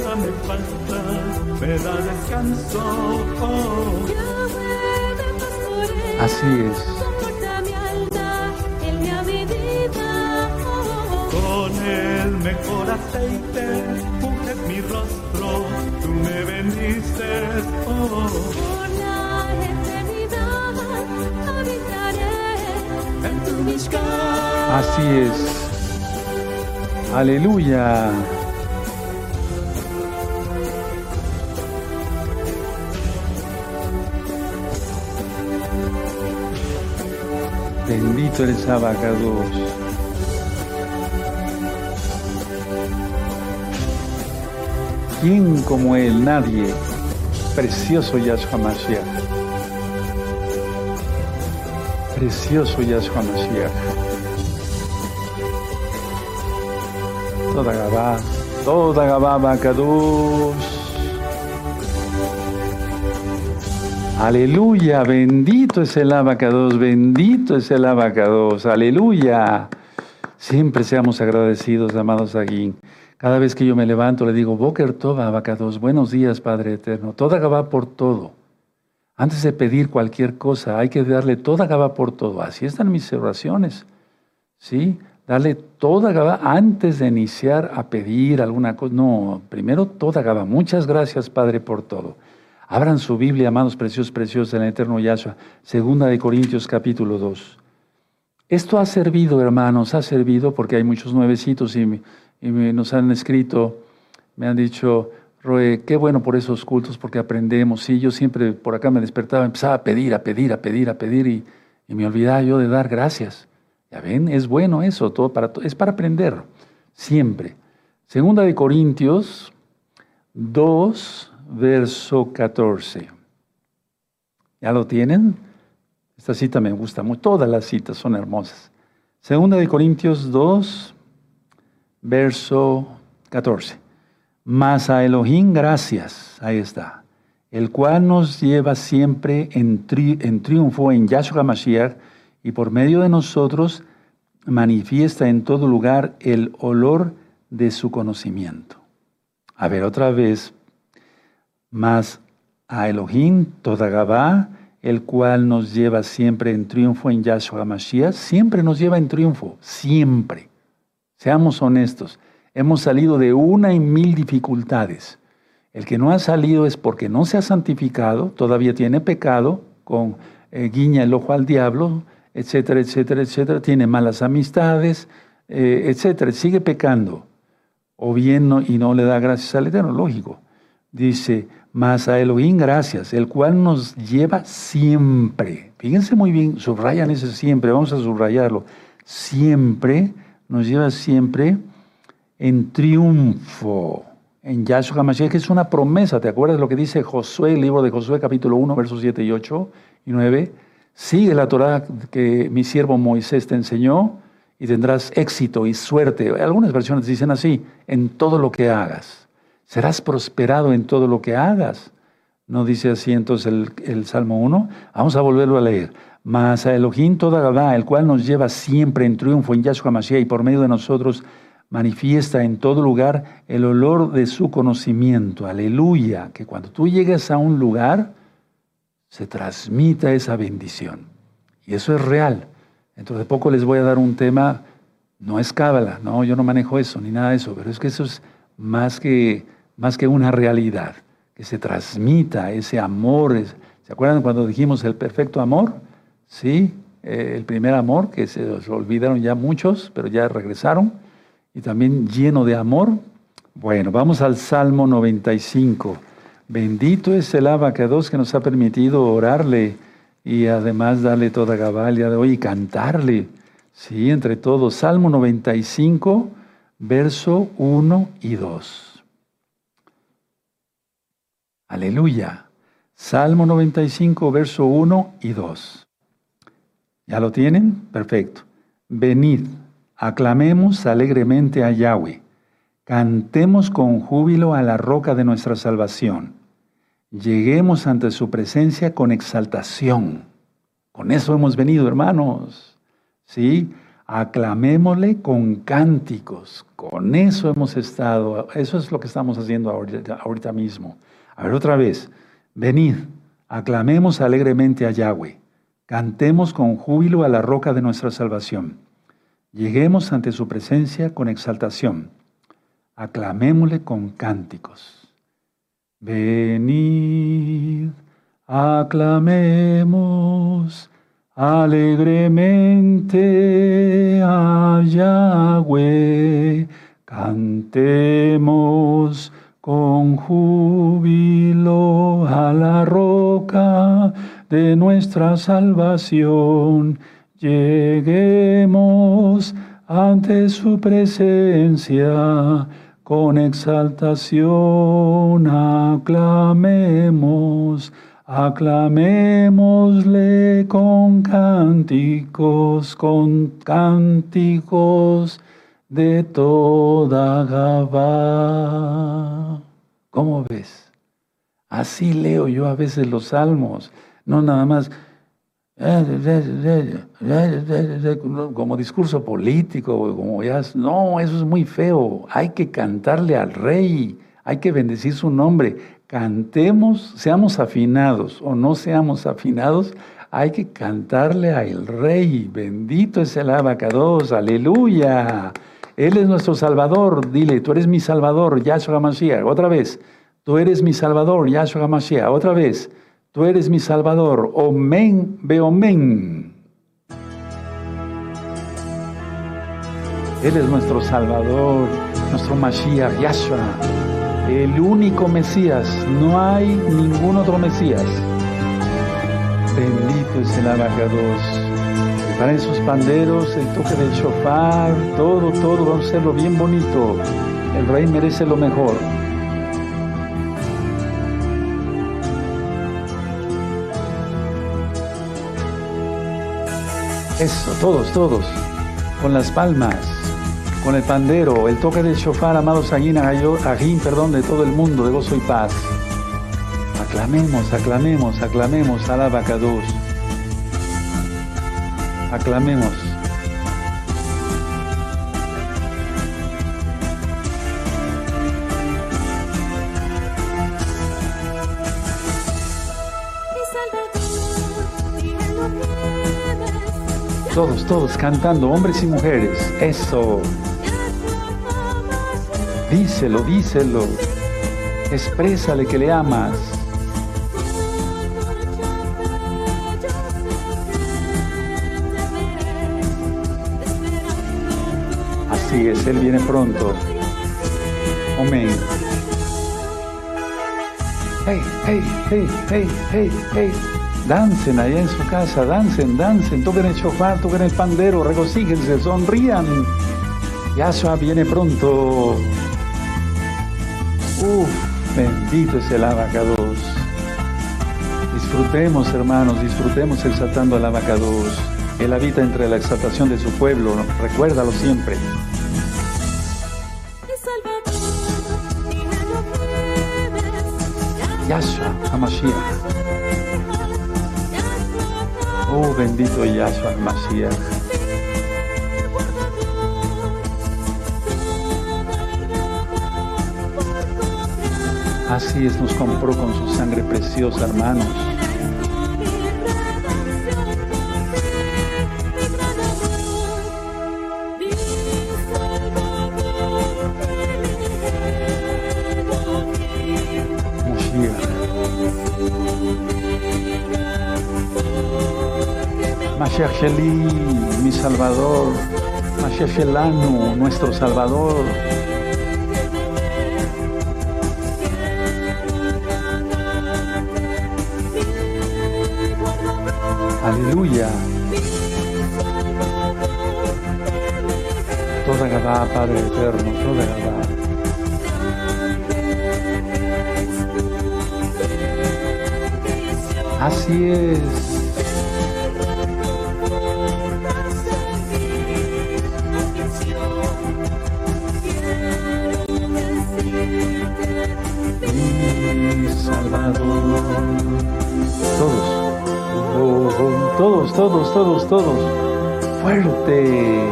Así es. Con el mejor aceite mi rostro, me bendices. Oh, Por la eternidad habitaré en tu Mishkan. Así es. Aleluya. Bendito eres Abacados. ¿Quién como Él? Nadie. Precioso Yahshua Mashiach. Precioso Yahshua Mashiach. Toda Gabá, toda Gabá, Aleluya, bendito es el abacados, bendito es el abacados, aleluya. Siempre seamos agradecidos, amados aquí. Cada vez que yo me levanto le digo, Boker Toba, abacados, buenos días, Padre Eterno. Toda Gabá por todo. Antes de pedir cualquier cosa, hay que darle toda Gabá por todo. Así están mis oraciones. ¿Sí? Darle toda Gabá antes de iniciar a pedir alguna cosa. No, primero toda Gabá. Muchas gracias, Padre, por todo. Abran su Biblia, amados preciosos, preciosos del eterno Yahshua, segunda de Corintios capítulo 2. Esto ha servido, hermanos, ha servido porque hay muchos nuevecitos y, nos han escrito, me han dicho, Roe, qué bueno por esos cultos porque aprendemos. Sí, yo siempre por acá me despertaba, empezaba a pedir, a pedir, a pedir, a pedir y, y me olvidaba yo de dar gracias. Ya ven, es bueno eso, todo para, es para aprender, siempre. Segunda de Corintios 2, verso 14. ¿Ya lo tienen? Esta cita me gusta mucho. Todas las citas son hermosas. Segunda de Corintios 2, verso 14. Mas a Elohim gracias, ahí está, el cual nos lleva siempre en, triunfo en Yahshua Mashiach y por medio de nosotros manifiesta en todo lugar el olor de su conocimiento. A ver, otra vez, mas a Elohim toda Gabá, el cual nos lleva siempre en triunfo en Yahshua Mashiach, siempre nos lleva en triunfo, siempre. Seamos honestos, hemos salido de una y mil dificultades. El que no ha salido es porque no se ha santificado, todavía tiene pecado, con eh, guiña el ojo al diablo, etcétera, etcétera, etcétera, tiene malas amistades, eh, etcétera, sigue pecando. O bien no, y no le da gracias al Eterno, lógico. Dice, mas a Elohim gracias, el cual nos lleva siempre. Fíjense muy bien, subrayan ese siempre, vamos a subrayarlo. Siempre, nos lleva siempre en triunfo. En Yahshua HaMashiach, que es una promesa. ¿Te acuerdas lo que dice Josué, el libro de Josué, capítulo 1, versos 7 y 8 y 9? Sigue la Torah que mi siervo Moisés te enseñó y tendrás éxito y suerte. Algunas versiones dicen así, en todo lo que hagas serás prosperado en todo lo que hagas. ¿No dice así entonces el, Salmo 1? Vamos a volverlo a leer. Mas a Elohim toda Gabá, el cual nos lleva siempre en triunfo en Yahshua Mashiach y por medio de nosotros manifiesta en todo lugar el olor de su conocimiento. Aleluya. Que cuando tú llegues a un lugar, se transmita esa bendición. Y eso es real. Dentro de poco les voy a dar un tema, no es cábala, no, yo no manejo eso, ni nada de eso, pero es que eso es más que más que una realidad, que se transmita ese amor. ¿Se acuerdan cuando dijimos el perfecto amor? Sí, eh, el primer amor, que se olvidaron ya muchos, pero ya regresaron, y también lleno de amor. Bueno, vamos al Salmo 95. Bendito es el abacados que nos ha permitido orarle y además darle toda gabalia de hoy y cantarle. Sí, entre todos. Salmo 95, verso 1 y 2. Aleluya. Salmo 95, verso 1 y 2. ¿Ya lo tienen? Perfecto. Venid, aclamemos alegremente a Yahweh. Cantemos con júbilo a la roca de nuestra salvación. Lleguemos ante su presencia con exaltación. Con eso hemos venido, hermanos. ¿Sí? Aclamémosle con cánticos. Con eso hemos estado. Eso es lo que estamos haciendo ahorita, ahorita mismo. A ver otra vez. Venid, aclamemos alegremente a Yahweh. Cantemos con júbilo a la roca de nuestra salvación. Lleguemos ante su presencia con exaltación. Aclamémosle con cánticos. Venid, aclamemos alegremente a Yahweh. Cantemos con júbilo a la roca de nuestra salvación. Lleguemos ante su presencia con exaltación, aclamemos, aclamémosle con cánticos, con cánticos de toda Gabá. ¿Cómo ves? Así leo yo a veces los salmos, no nada más como discurso político, como ya, no, eso es muy feo. Hay que cantarle al rey, hay que bendecir su nombre. Cantemos, seamos afinados o no seamos afinados, hay que cantarle al rey. Bendito es el abacados, aleluya. Él es nuestro Salvador. Dile, tú eres mi Salvador, Yahshua Mashiach. Otra vez, tú eres mi Salvador, Yahshua Mashiach. Otra vez, tú eres mi Salvador. Omen, beomen. Él es nuestro Salvador, nuestro Mashiach, Yahshua. El único Mesías. No hay ningún otro Mesías. Bendito es el abacados para esos panderos, el toque del shofar, todo, todo, vamos a hacerlo bien bonito. El rey merece lo mejor. Eso, todos, todos, con las palmas, con el pandero, el toque del shofar, amados ajín, perdón, de todo el mundo, de gozo y paz. Aclamemos, aclamemos, aclamemos, alaba Kadosh. Aclamemos. Todos, todos cantando, hombres y mujeres. Eso. Díselo, díselo. Exprésale que le amas. es, Él viene pronto. Amén. Hey, hey, hey, hey, hey, hey. Dancen allá en su casa, dancen, dancen, toquen el chofar, toquen el pandero, regocíjense, sonrían. Yahshua viene pronto. Uf, bendito es el abacados. Disfrutemos, hermanos, disfrutemos exaltando al abacados. Él habita entre la exaltación de su pueblo, recuérdalo siempre. Yahshua HaMashiach. Bendito Yahshua HaMashiach. Así es, nos compró con su sangre preciosa, hermanos. Mashiach mi Salvador, Mashiach Shelanu, nuestro Salvador. Aleluya. Toda Gabá, Padre Eterno, toda Gabá. Así es. Todos, todos, todos. Fuerte.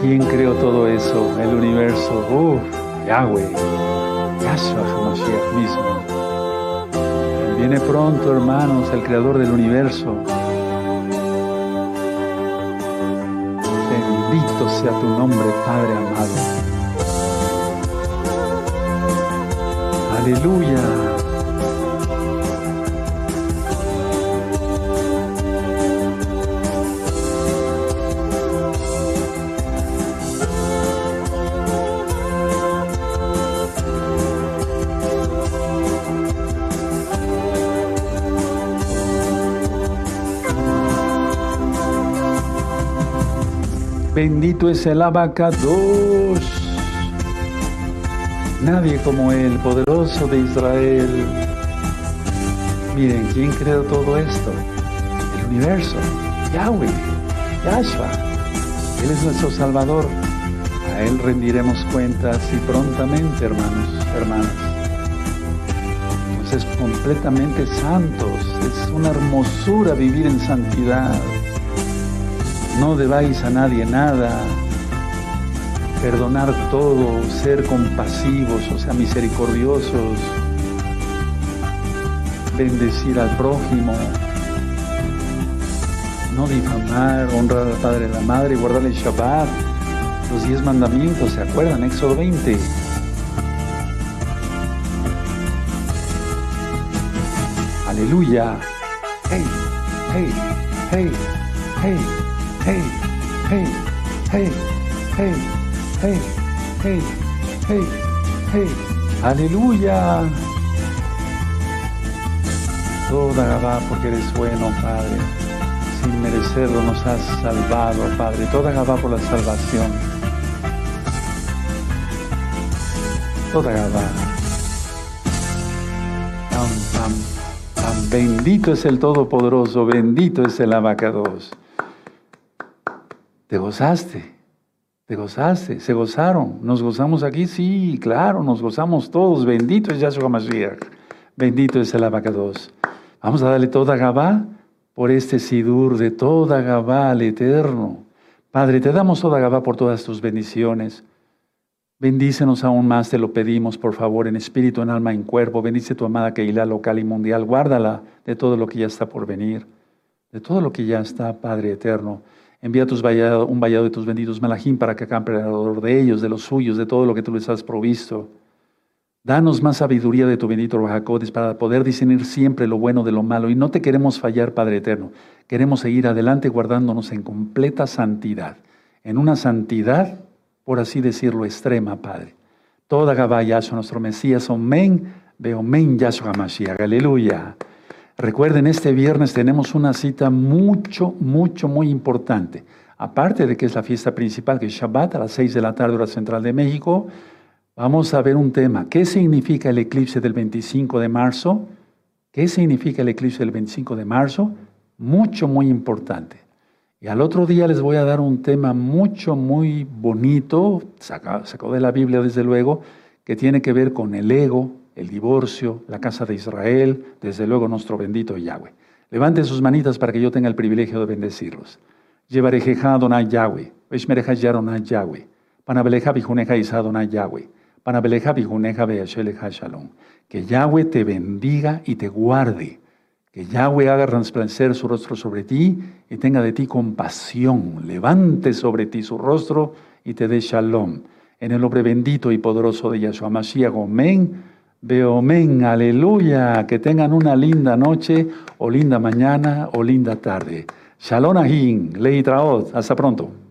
¿Quién creó todo eso? El universo. Uf, Yahweh. Yahshua HaMashiach mismo. Viene pronto, hermanos, el creador del universo. Bendito sea tu nombre, Padre amado. Aleluya. Bendito es el abacados. Nadie como el poderoso de Israel. Miren, ¿quién creó todo esto? El universo, Yahweh. Yahshua. Él es nuestro Salvador. A Él rendiremos cuentas y prontamente, hermanos, hermanas. Pues es completamente santos. Es una hermosura vivir en santidad. No debáis a nadie nada. Perdonar todo, ser compasivos, o sea, misericordiosos. Bendecir al prójimo, no difamar, honrar al padre y la madre, guardar el Shabbat, los diez mandamientos, ¿se acuerdan? Éxodo 20. Aleluya. Hey, hey, hey, hey, hey, hey, hey, hey, hey, hey, hey, hey. Aleluya. Toda Gabá porque eres bueno, Padre sin merecerlo nos has salvado, Padre. Toda Gabá por la salvación. Toda Gabá. Bendito es el Todopoderoso, bendito es el Abacados. Te gozaste, te gozaste, se gozaron. ¿Nos gozamos aquí? Sí, claro, nos gozamos todos. Bendito es Yahshua Mashiach. Bendito es el Abacados. Vamos a darle toda Gabá por este Sidur de toda Gabá al Eterno. Padre, te damos toda Gabá por todas tus bendiciones. Bendícenos aún más, te lo pedimos, por favor, en espíritu, en alma, en cuerpo. Bendice tu amada Keilah local y mundial. Guárdala de todo lo que ya está por venir, de todo lo que ya está, Padre eterno. Envía tus un vallado de tus benditos malajín para que acampe alrededor de ellos, de los suyos, de todo lo que tú les has provisto. Danos más sabiduría de tu bendito Rajacodes para poder discernir siempre lo bueno de lo malo. Y no te queremos fallar, Padre Eterno. Queremos seguir adelante guardándonos en completa santidad. En una santidad, por así decirlo, extrema, Padre. Toda Gabá nuestro Mesías, Omen, Beomen Yahshua Mashiach. Aleluya. Recuerden, este viernes tenemos una cita mucho, mucho, muy importante. Aparte de que es la fiesta principal, que es Shabbat, a las 6 de la tarde, hora central de México, Vamos a ver un tema. ¿Qué significa el eclipse del 25 de marzo? ¿Qué significa el eclipse del 25 de marzo? Mucho, muy importante. Y al otro día les voy a dar un tema mucho, muy bonito, sacado de la Biblia desde luego, que tiene que ver con el ego, el divorcio, la casa de Israel, desde luego nuestro bendito Yahweh. Levanten sus manitas para que yo tenga el privilegio de bendecirlos. Llevaré Donai Yahweh, Veshmereja Yaronai Yahweh, Panabeleja Bijuneja Isadonai Yahweh. Que Yahweh te bendiga y te guarde. Que Yahweh haga resplandecer su rostro sobre ti y tenga de ti compasión. Levante sobre ti su rostro y te dé shalom. En el nombre bendito y poderoso de Yahshua Mashiach. Amén. Beomen, aleluya. Que tengan una linda noche, o linda mañana, o linda tarde. Shalom ahim, leitraot. Hasta pronto.